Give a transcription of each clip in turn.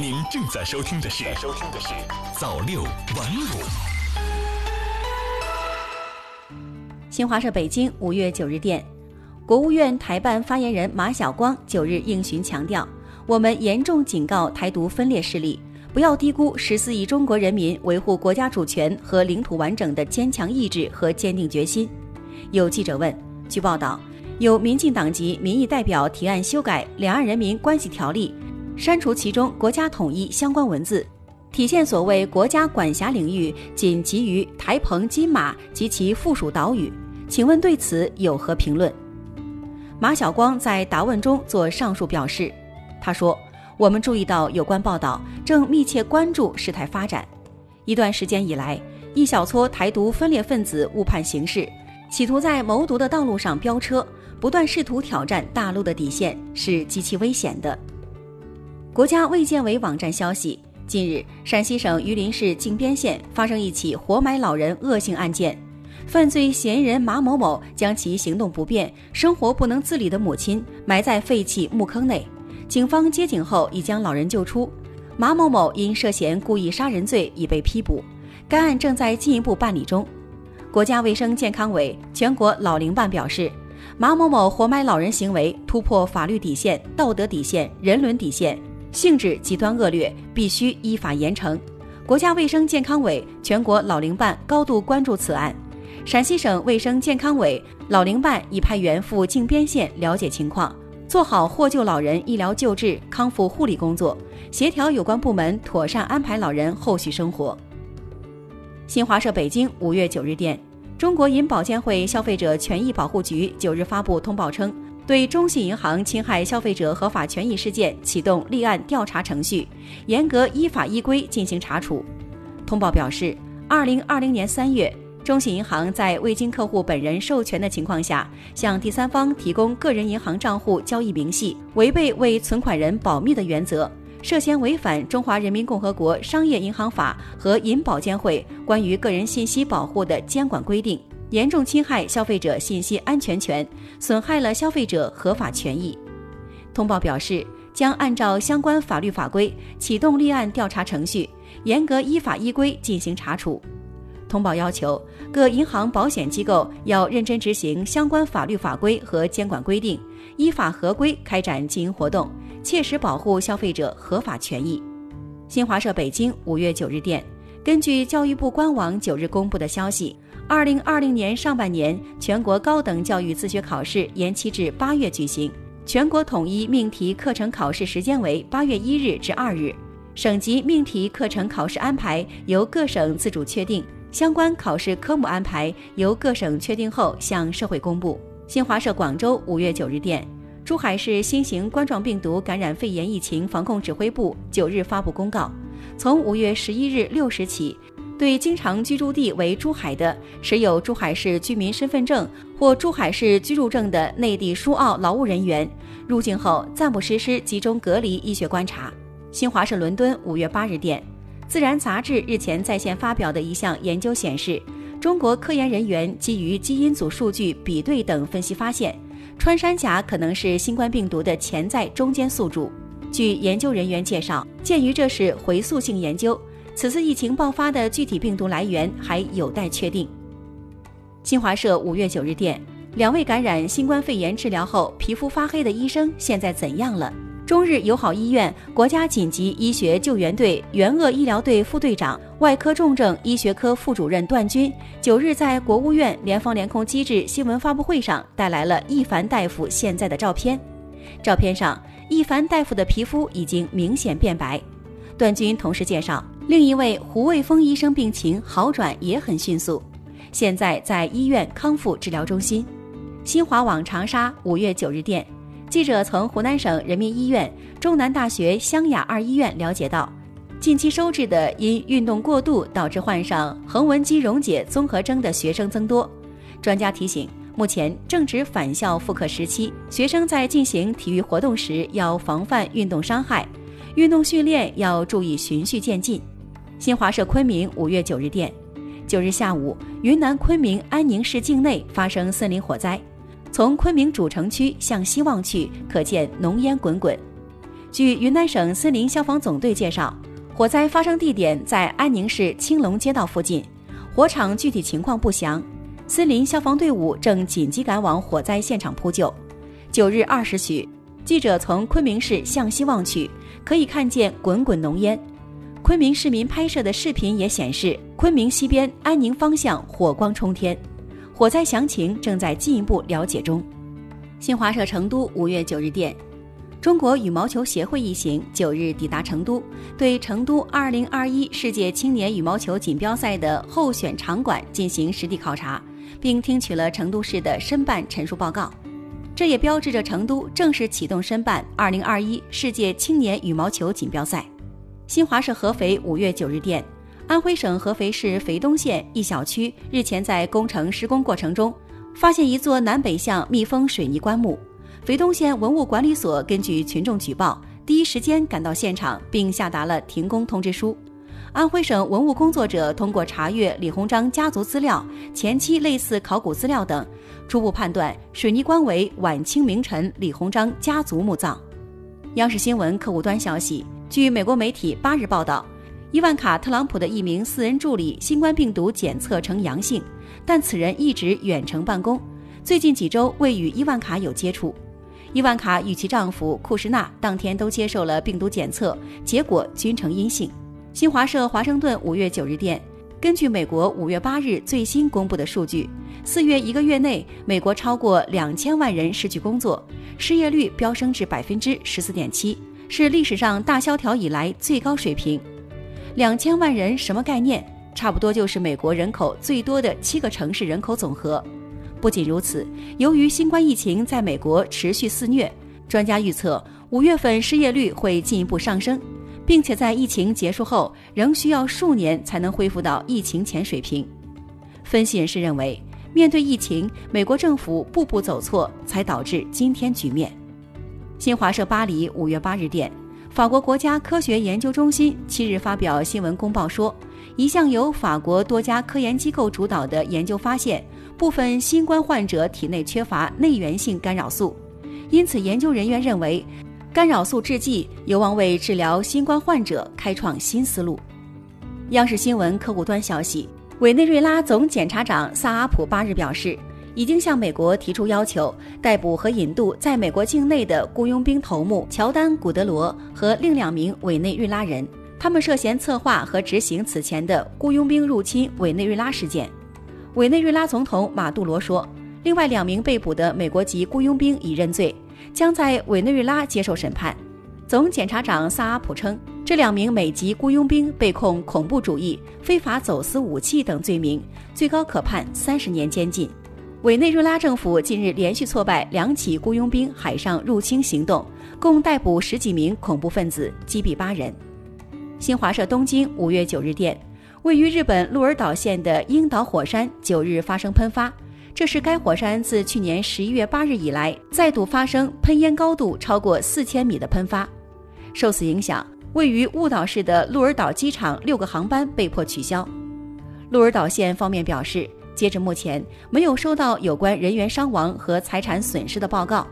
您正在收听的是《收听的是早六晚五》。新华社北京五月九日电，国务院台办发言人马晓光九日应询强调，我们严重警告台独分裂势力，不要低估十四亿中国人民维护国家主权和领土完整的坚强意志和坚定决心。有记者问，据报道。有民进党籍民意代表提案修改《两岸人民关系条例》，删除其中“国家统一”相关文字，体现所谓国家管辖领域仅及于台澎金马及其附属岛屿。请问对此有何评论？马晓光在答问中做上述表示，他说：“我们注意到有关报道，正密切关注事态发展。一段时间以来，一小撮台独分裂分子误判形势，企图在谋独的道路上飙车。”不断试图挑战大陆的底线是极其危险的。国家卫健委网站消息，近日陕西省榆林市靖边县发生一起活埋老人恶性案件，犯罪嫌疑人马某某将其行动不便、生活不能自理的母亲埋在废弃墓坑内，警方接警后已将老人救出。马某某因涉嫌故意杀人罪已被批捕，该案正在进一步办理中。国家卫生健康委全国老龄办表示。马某某活埋老人行为突破法律底线、道德底线、人伦底线，性质极端恶劣，必须依法严惩。国家卫生健康委全国老龄办高度关注此案，陕西省卫生健康委老龄办已派员赴靖边县了解情况，做好获救老人医疗救治、康复护理工作，协调有关部门妥善安排老人后续生活。新华社北京五月九日电。中国银保监会消费者权益保护局九日发布通报称，对中信银行侵害消费者合法权益事件启动立案调查程序，严格依法依规进行查处。通报表示，二零二零年三月，中信银行在未经客户本人授权的情况下，向第三方提供个人银行账户交易明细，违背为存款人保密的原则。涉嫌违反《中华人民共和国商业银行法》和银保监会关于个人信息保护的监管规定，严重侵害消费者信息安全权，损害了消费者合法权益。通报表示，将按照相关法律法规启动立案调查程序，严格依法依规进行查处。通报要求，各银行、保险机构要认真执行相关法律法规和监管规定，依法合规开展经营活动。切实保护消费者合法权益。新华社北京五月九日电，根据教育部官网九日公布的消息，二零二零年上半年全国高等教育自学考试延期至八月举行，全国统一命题课程考试时间为八月一日至二日，省级命题课程考试安排由各省自主确定，相关考试科目安排由各省确定后向社会公布。新华社广州五月九日电。珠海市新型冠状病毒感染肺炎疫情防控指挥部九日发布公告，从五月十一日六时起，对经常居住地为珠海的、持有珠海市居民身份证或珠海市居住证的内地输澳劳务人员，入境后暂不实施集中隔离医学观察。新华社伦敦五月八日电，《自然》杂志日前在线发表的一项研究显示，中国科研人员基于基因组数据比对等分析发现。穿山甲可能是新冠病毒的潜在中间宿主。据研究人员介绍，鉴于这是回溯性研究，此次疫情爆发的具体病毒来源还有待确定。新华社五月九日电，两位感染新冠肺炎治疗后皮肤发黑的医生现在怎样了？中日友好医院国家紧急医学救援队援鄂医疗队副队长、外科重症医学科副主任段军九日在国务院联防联控机制新闻发布会上带来了易凡大夫现在的照片。照片上，易凡大夫的皮肤已经明显变白。段军同时介绍，另一位胡卫峰医生病情好转也很迅速，现在在医院康复治疗中心。新华网长沙五月九日电。记者从湖南省人民医院、中南大学湘雅二医院了解到，近期收治的因运动过度导致患上横纹肌溶解综合征的学生增多。专家提醒，目前正值返校复课时期，学生在进行体育活动时要防范运动伤害，运动训练要注意循序渐进。新华社昆明五月九日电，九日下午，云南昆明安宁市境内发生森林火灾。从昆明主城区向西望去，可见浓烟滚滚。据云南省森林消防总队介绍，火灾发生地点在安宁市青龙街道附近，火场具体情况不详。森林消防队伍正紧急赶往火灾现场扑救。九日二时许，记者从昆明市向西望去，可以看见滚滚浓烟。昆明市民拍摄的视频也显示，昆明西边安宁方向火光冲天。火灾详情正在进一步了解中。新华社成都五月九日电，中国羽毛球协会一行九日抵达成都，对成都二零二一世界青年羽毛球锦标赛的候选场馆进行实地考察。并听取了成都市的申办陈述报告，这也标志着成都正式启动申办2021世界青年羽毛球锦标赛。新华社合肥五月九日电，安徽省合肥市肥东县一小区日前在工程施工过程中，发现一座南北向密封水泥棺木。肥东县文物管理所根据群众举报，第一时间赶到现场，并下达了停工通知书。安徽省文物工作者通过查阅李鸿章家族资料、前期类似考古资料等，初步判断水泥棺为晚清名臣李鸿章家族墓葬。央视新闻客户端消息，据美国媒体八日报道，伊万卡·特朗普的一名私人助理新冠病毒检测呈阳性，但此人一直远程办公，最近几周未与伊万卡有接触。伊万卡与其丈夫库什纳当天都接受了病毒检测，结果均呈阴性。新华社华盛顿五月九日电，根据美国五月八日最新公布的数据，四月一个月内，美国超过两千万人失去工作，失业率飙升至百分之十四点七，是历史上大萧条以来最高水平。两千万人什么概念？差不多就是美国人口最多的七个城市人口总和。不仅如此，由于新冠疫情在美国持续肆虐，专家预测五月份失业率会进一步上升。并且在疫情结束后，仍需要数年才能恢复到疫情前水平。分析人士认为，面对疫情，美国政府步步走错，才导致今天局面。新华社巴黎五月八日电，法国国家科学研究中心七日发表新闻公报说，一项由法国多家科研机构主导的研究发现，部分新冠患者体内缺乏内源性干扰素，因此研究人员认为。干扰素制剂有望为治疗新冠患者开创新思路。央视新闻客户端消息，委内瑞拉总检察长萨阿普八日表示，已经向美国提出要求，逮捕和引渡在美国境内的雇佣兵头目乔丹·古德罗和另两名委内瑞拉人，他们涉嫌策划和执行此前的雇佣兵入侵委内瑞拉事件。委内瑞拉总统马杜罗说，另外两名被捕的美国籍雇佣兵已认罪。将在委内瑞拉接受审判。总检察长萨阿普称，这两名美籍雇佣兵被控恐怖主义、非法走私武器等罪名，最高可判三十年监禁。委内瑞拉政府近日连续挫败两起雇佣兵海上入侵行动，共逮捕十几名恐怖分子，击毙八人。新华社东京五月九日电，位于日本鹿儿岛县的樱岛火山九日发生喷发。这是该火山自去年十一月八日以来再度发生喷烟高度超过四千米的喷发。受此影响，位于雾岛市的鹿儿岛机场六个航班被迫取消。鹿儿岛县方面表示，截至目前没有收到有关人员伤亡和财产损失的报告。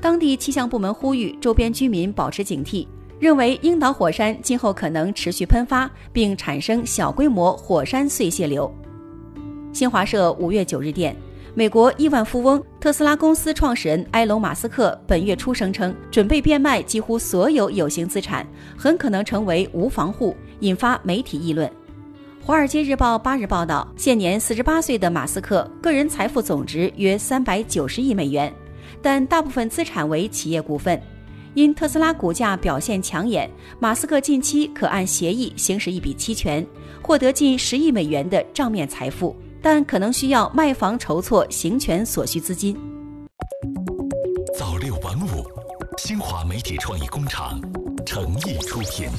当地气象部门呼吁周边居民保持警惕，认为樱岛火山今后可能持续喷发，并产生小规模火山碎屑流。新华社五月九日电。美国亿万富翁、特斯拉公司创始人埃隆·马斯克本月初声称，准备变卖几乎所有有形资产，很可能成为无房户，引发媒体议论。《华尔街日报》八日报道，现年四十八岁的马斯克个人财富总值约三百九十亿美元，但大部分资产为企业股份。因特斯拉股价表现抢眼，马斯克近期可按协议行使一笔期权，获得近十亿美元的账面财富。但可能需要卖房筹措行权所需资金。早六晚五，新华媒体创意工厂诚意出品。